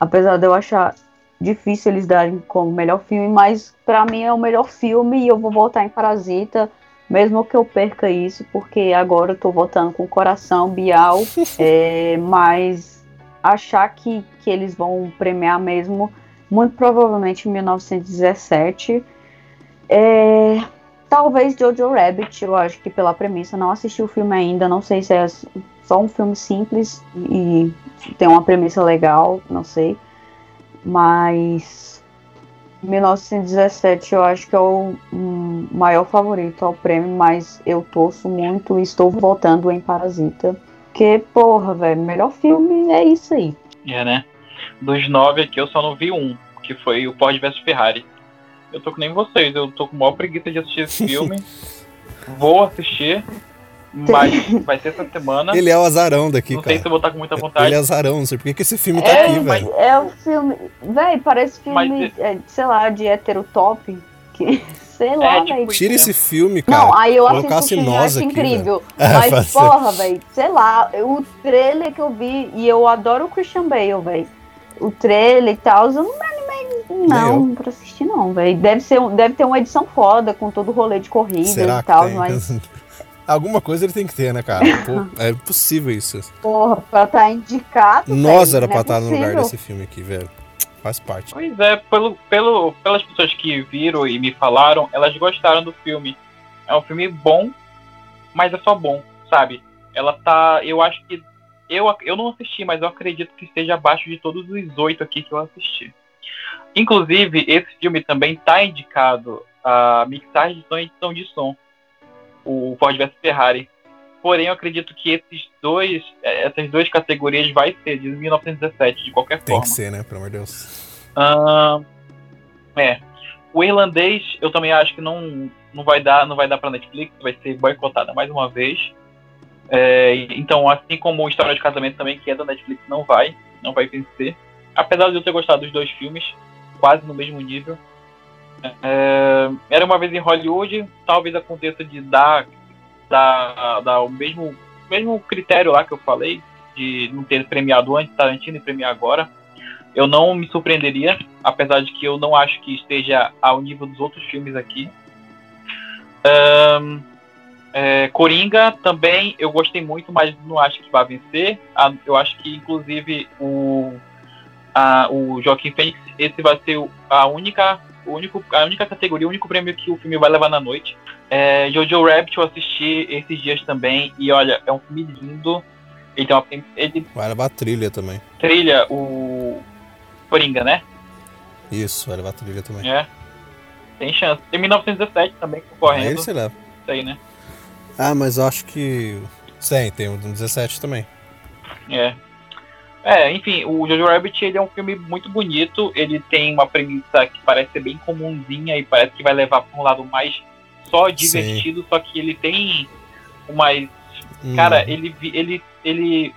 Apesar de eu achar difícil eles darem como melhor filme, mas pra mim é o melhor filme e eu vou votar em Parasita, mesmo que eu perca isso, porque agora eu tô votando com o coração Bial, é, mas achar que, que eles vão premiar mesmo, muito provavelmente em 1917. É, talvez Jojo Rabbit, eu acho que pela premissa, não assisti o filme ainda, não sei se é só um filme simples e tem uma premissa legal, não sei. Mas 1917 eu acho que é o maior favorito ao prêmio, mas eu torço muito e estou votando em Parasita. Porque, porra, velho, melhor filme é isso aí. É, né? Dos nove aqui eu só não vi um, que foi o Ford vs Ferrari. Eu tô que nem vocês, eu tô com maior preguiça de assistir esse filme. Vou assistir, mas vai ser essa semana. Ele é o azarão daqui, Não cara. sei se eu vou estar com muita vontade. Ele é azarão, não sei por que que esse filme tá É, aqui, mas velho. é um filme. Véi, parece filme, Mas é, sei lá, de hétero top. Que, sei lá, É, tipo velho. Tira esse filme, cara. Não, aí eu assisto o filme acho aqui, incrível. velho. É, Mas, porra, velho, sei lá, o trailer que eu vi, e eu adoro o Christian Bale, velho. O trailer e tal, eu não me animei, não, pra assistir, não, velho. Deve, ser, um- deve ter uma edição foda com todo o rolê de corrida Será e que tal, mas, Alguma coisa ele tem que ter, né, cara? Pô, é impossível isso. porra, pra estar indicado. Nós velho, era não pra é estar no lugar desse filme aqui, velho. Faz parte. Pois é, pelo, pelo, pelas pessoas que viram e me falaram, elas gostaram do filme. É um filme bom, mas é só bom, sabe? Ela tá. Eu acho que. Eu, eu não assisti, mas eu acredito que esteja abaixo de todos os oito aqui que eu assisti. Inclusive, esse filme também tá indicado a mixagem de som e edição de som. O Ford vs Ferrari. Porém, eu acredito que esses dois, eh, essas duas categorias vai ser de 1917, de qualquer Tem forma. que ser, né? Pelo amor de Deus. É. O irlandês, eu também acho que não, não vai dar, não vai dar para Netflix, vai ser boicotada mais uma vez. É, então, assim como o História de Casamento também, que é da Netflix, não vai, não vai vencer. Apesar de eu ter gostado dos dois filmes, quase no mesmo nível. É, era uma vez em Hollywood, talvez aconteça de dar, dar, dar o mesmo, mesmo critério lá que eu falei, de não ter premiado antes, Tarantino e premiar agora. Eu não me surpreenderia, apesar de que eu não acho que esteja ao nível dos outros filmes aqui. Ahn, é, Coringa também eu gostei muito, mas não acho que vai vencer. Ah, Eu acho que inclusive o, a, o Joaquim Fênix, esse vai ser a única, o único, a única categoria, o único prêmio que o filme vai levar na noite. É, Jojo Rabbit eu assisti esses dias também e olha, é um filme lindo. Ele tem uma ele Vai levar trilha também. trilha o Coringa, né? Isso, vai levar trilha também. É. Tem chance. Tem 1917 também concorrendo. Aí ele se leva. Isso aí, né? Ah, mas eu acho que. Sim, tem o do 17 também. É. É, enfim, o Jojo Rabbit ele é um filme muito bonito. Ele tem uma premissa que parece ser bem comumzinha e parece que vai levar para um lado mais só divertido, só que ele tem umas. Hum. Cara, ele, ele, ele.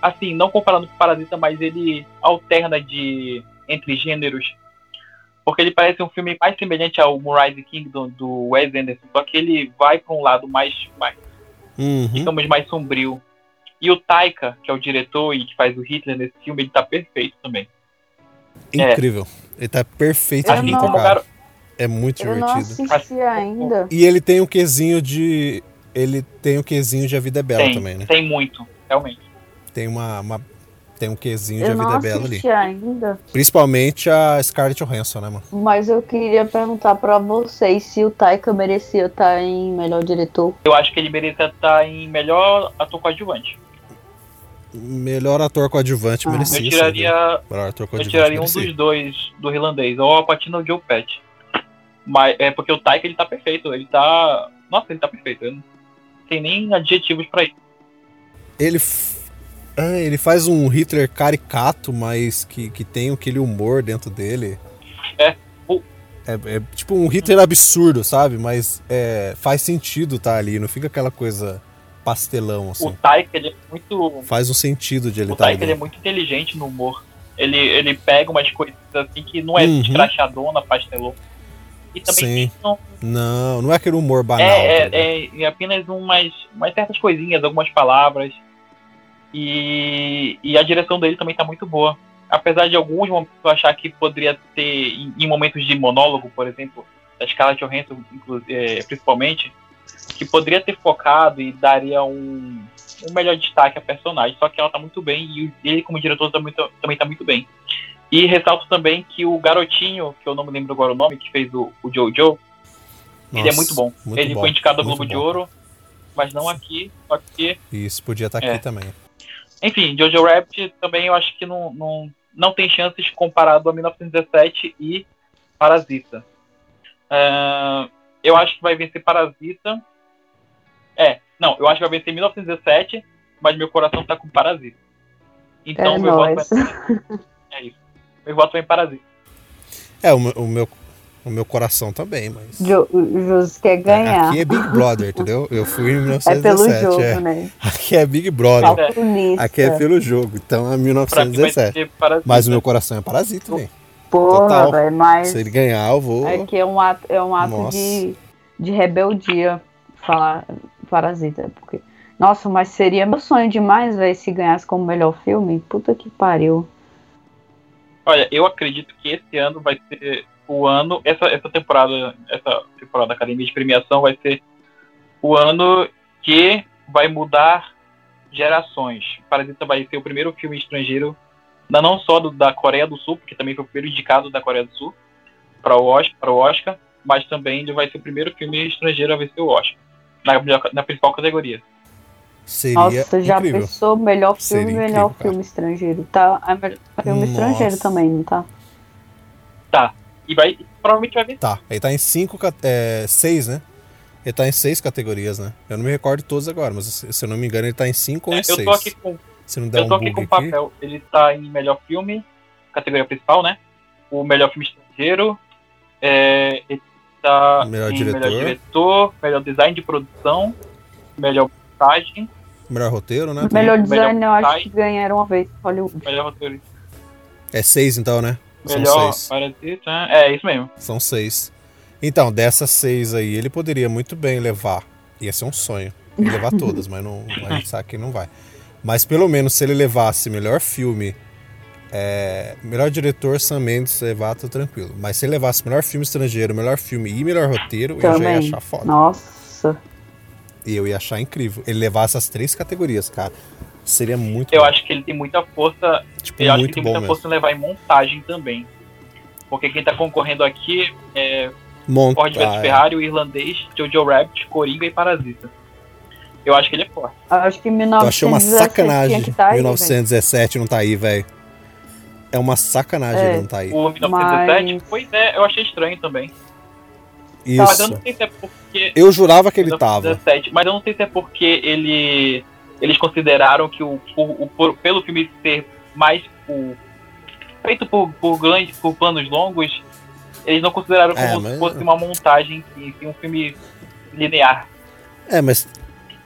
Assim, não comparando com Parasita, mas ele alterna de entre gêneros. Porque ele parece um filme mais semelhante ao Moonrise Kingdom do Wes Anderson, só que ele vai para um lado mais, mais Uhum. digamos, mais sombrio. E o Taika, que é o diretor e que faz o Hitler nesse filme, ele tá perfeito também. Incrível. Ele tá perfeito Eu aqui, não- cara. É muito Eu não divertido. assisti ainda. E ele tem o quesinho de. Ele tem o quesinho de A Vida é Bela tem, também, né? tem muito, realmente. Tem uma. uma- tem um quesinho de Eu A não Vida é Bela ali. assisti ainda. Principalmente a Scarlett Johansson, né, mano? Mas eu queria perguntar pra vocês se o Taika merecia estar em melhor diretor. Eu acho que ele merecia estar em melhor ator coadjuvante. Melhor ator coadjuvante merecia. eu sim, tiraria? Melhor ator eu tiraria um dos dois do irlandês, ou a Patino ou o Joe Pet. Mas é porque o Taika ele tá perfeito, ele tá. Nossa, ele tá perfeito. Eu não tem nem adjetivos pra isso. Ele, f- é, ele faz um Hitler caricato, mas que, que tem aquele humor dentro dele. É. O, É, é tipo um Hitler absurdo, sabe? Mas é, faz sentido tá ali, não fica aquela coisa pastelão, o assim. Taika ele é muito. Faz um sentido de ele O estar Taika ali. ele é muito inteligente no humor. Ele, ele pega umas coisas assim que não é Uhum. escrachadona, pastelão. E também Sim. não, Não, não é aquele humor banal. tá é, é, é, é apenas umas, umas certas coisinhas, algumas palavras. E, e a direção dele também tá muito boa. Apesar de alguns momentos eu achar que poderia ter, em, em momentos de monólogo, por exemplo, da Scarlett Johansson, inclu- é, principalmente, que poderia ter focado e daria um, um melhor destaque à personagem. Só que ela tá muito bem e ele, como diretor, também tá, também tá muito bem. E ressalto também que o garotinho, que eu não me lembro agora o nome, que fez o, o Jojo, ele é Nossa, muito bom. muito ele bom, foi indicado ao Globo de. Ouro, mas não aqui, só que. Isso, podia estar aqui É. também. Enfim, Jojo Rabbit também eu acho que não, não, não tem chances comparado a 1917 e Parasita. Ah, eu acho que vai vencer Parasita. É, não, eu acho que vai vencer 1917, mas meu coração tá com Parasita. Então É meu nóis. voto vai... É isso. Meu voto vai em Parasita. É, o meu, o meu, o meu coração também, mas. Jo- O Jus quer ganhar. Aqui é Big Brother, entendeu? Eu fui em É pelo 1917. jogo, é. né? Aqui é Big Brother. Calculista. Aqui é pelo jogo, então é Pra mim vai 1917. ser Parasita. Mas o meu coração é parasita também. Porra, velho, mas Se ele ganhar, eu vou. aqui é um ato, é um ato Nossa. de, de rebeldia falar Parasita. Porque, nossa, mas seria meu sonho demais, velho, se ganhasse como melhor filme. Puta que pariu. Olha, eu acredito que esse ano vai ser o ano, essa, essa temporada, essa temporada da Academia de Premiação vai ser o ano que vai mudar gerações. Parasita vai ser o primeiro filme estrangeiro, não não só do- da Coreia do Sul, porque também foi o primeiro indicado da Coreia do Sul para o Oscar, para o Oscar, mas também ele vai ser o primeiro filme estrangeiro a vencer o Oscar na, na principal categoria. Seria Nossa, já incrível. pensou melhor filme, Seria melhor incrível, cara. filme estrangeiro. Tá, é melhor filme Nossa. estrangeiro também, não tá? Tá. E vai provavelmente vai vencer. Tá, ele tá em cinco, é, seis, né? Ele tá em seis categorias, né? Eu não me recordo todos agora, mas se eu não me engano, ele tá em cinco ou É, em eu seis. tô aqui com Se não der Eu um tô aqui bug com o aqui, papel. Ele tá em melhor filme, categoria principal, né? O melhor filme estrangeiro. É, ele tá Melhor em diretor. melhor diretor, melhor design de produção, melhor montagem, melhor roteiro, né? Melhor melhor design eu acho que ganharam uma vez Hollywood. melhor roteiro. É seis então, né? São Melhor seis. Parasita. É, isso mesmo. São seis. Então, dessas seis aí, ele poderia muito bem levar. Ia ser um sonho. Ele levar todas, mas não, a gente sabe que não vai. Mas pelo menos se ele levasse melhor filme, é, melhor diretor, Sam Mendes levar, tô tranquilo. Mas se ele levasse melhor filme estrangeiro, melhor filme e melhor roteiro, eu já ia Também. achar foda. Nossa. E eu ia achar incrível. Ele levar essas três categorias, cara. Seria muito Eu bom. acho que ele tem muita força. Tipo, eu acho que tem bom muita mesmo. força em levar em montagem também. Porque quem tá concorrendo aqui é Monta- Ford vs ah, é. Ferrari, o irlandês, Jojo Rabbit, Coringa e Parasita. Eu acho que ele é forte. Eu acho que Eu 1917 achei uma tinha sacanagem. que tá aí, 1917 não tá aí, velho. É uma sacanagem É. ele não tá aí. O 1917, Mas- pois é, eu achei estranho também. Mas eu Isso. não sei se é porque. Eu jurava que ele tava. 1917, mas eu não sei se é porque ele. Eles consideraram que o, o- o- por- pelo filme ser mais o, feito por, por, grandes, por planos longos, eles não consideraram É, como mas- se fosse uma montagem, e sim um filme linear. É, mas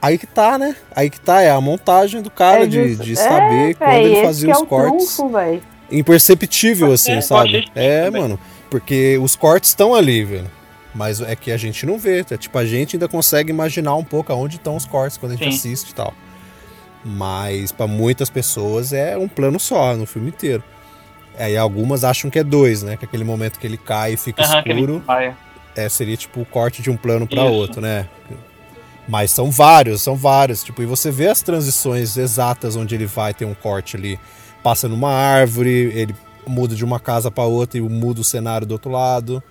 aí que tá, né? Aí que tá, é a montagem do cara É de, de É, saber quando véi, ele fazia os é cortes. trunfo. Imperceptível, É, assim, sabe? É, mano. Porque os cortes estão ali, velho. Mas é que a gente não vê. É, tipo, a gente ainda consegue imaginar um pouco aonde estão os cortes quando a gente Sim. assiste e tal. Mas pra muitas pessoas é um plano só no filme inteiro. Aí algumas acham que é dois, né? Que aquele momento que ele cai e fica ele escuro é, seria tipo o corte de um plano pra Isso. outro, né? Mas são vários, são vários. Tipo, e você vê as transições exatas onde ele vai ter um corte ali. Passa numa árvore, ele muda de uma casa pra outra e muda o cenário do outro lado.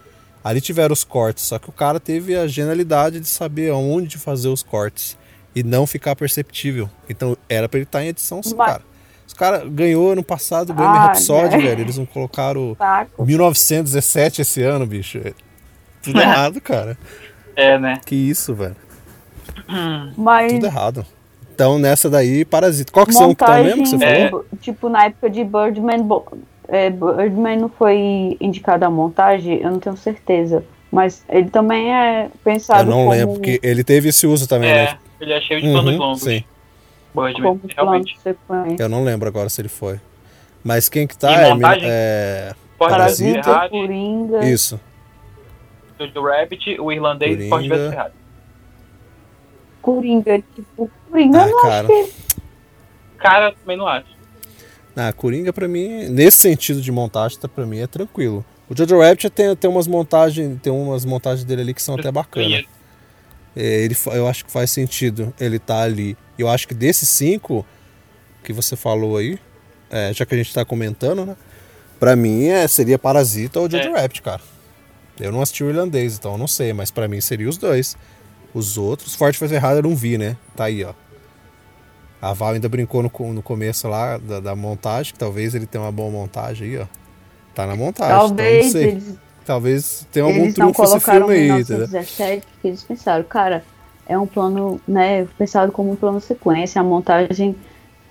Ali tiveram os cortes, só que o cara teve a genialidade de saber aonde fazer os cortes e não ficar perceptível. Então era pra ele estar em edição, sim, Mas- cara. Os caras ganhou ano passado o Bohemian Ah, Rhapsody, né? velho. Eles não colocaram Saco. 1917 esse ano, bicho. É Tudo errado, cara. É, né? Que isso, velho. Mas Tudo errado. Então, nessa daí, Parasita. Qual que são que montagem, mesmo que você É. falou? tipo, na época de Birdman, bo- é, Birdman não foi indicado a montagem, eu não tenho certeza. Mas ele também é pensado Eu não como, lembro, porque ele teve esse uso também, É, né? ele é cheio de planos Uhum, longos. sim. Birdman, realmente. Eu não lembro agora se ele foi. Mas quem que tá E é, montagem? é... Parasita. Coringa. Isso. Jojo Rabbit, o irlandês e Ford Coringa. Ferrari. Coringa, tipo, Coringa Ah, eu não cara. acho que. Cara, também não acho. Ah, Coringa pra mim, nesse sentido de montagem, tá, pra mim é tranquilo. O Jojo Rabbit tem, tem umas montagens, tem umas montagens dele ali que são até bacanas. É, ele, eu acho que faz sentido ele tá ali. Eu acho que desses cinco que você falou aí, é, já que a gente tá comentando, né? Pra mim é, seria Parasita ou Jojo É. Rabbit, cara. Eu não assisti o irlandês, então eu não sei, mas pra mim seria os dois. Os outros, Forte foi errado, eu não vi, né? Tá aí, ó. A Val ainda brincou no, no começo lá da, da montagem, que talvez ele tenha uma boa montagem aí, ó. Tá na montagem, então Talvez não sei. eles, Talvez tenha algum eles não trunfo esse colocaram filme aí, entendeu? 1917 porque eles pensaram, cara, é um plano, né, pensado como um plano sequência, a montagem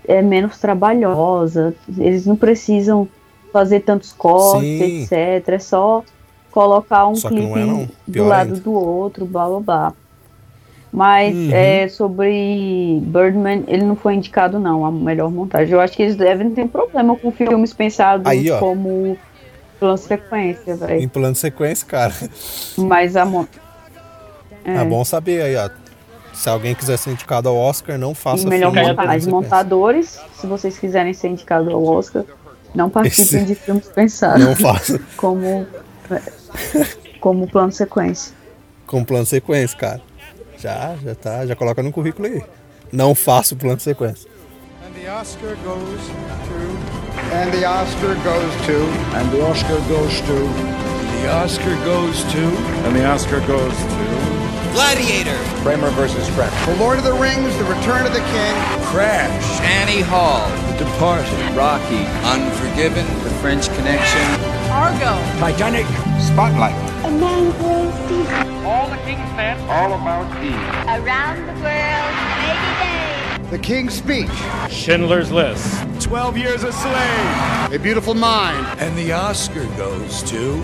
é menos trabalhosa, eles não precisam fazer tantos cortes, Sim. etc. É só colocar um Só não clipe é, não. do lado ainda. do outro, blá blá blá. Mas Uhum. é, sobre Birdman, ele não foi indicado, não, a melhor montagem. Eu acho que eles devem ter problema com filmes pensados Aí, como plano sequência, Em velho. plano de sequência, cara. Mas a mon... É. bom saber aí, ó. Se alguém quiser ser indicado ao Oscar, não E faça melhor em plano de montagem. Montadores, se vocês quiserem ser indicados ao Oscar, não participem Esse- de filmes pensados Não faça como, como plano sequência. com plano sequência, cara. Já, já tá, já coloca no currículo aí. Não faça o plano de sequência. And the Oscar goes to. And the Oscar goes to. And the Oscar goes to. The Oscar goes to And the Oscar goes to. Gladiator, Kramer versus Kramer. The Lord of the Rings, The Return of the King. Crash, Annie Hall, The Departed. Rocky, Unforgiven, The French Connection, Argo. Titanic. Spotlight. All the King's Men. All about Eve. Around the world, maybe day. The King's Speech. Schindler's List. 12 Years a Slave. A Beautiful Mind. and the Oscar goes to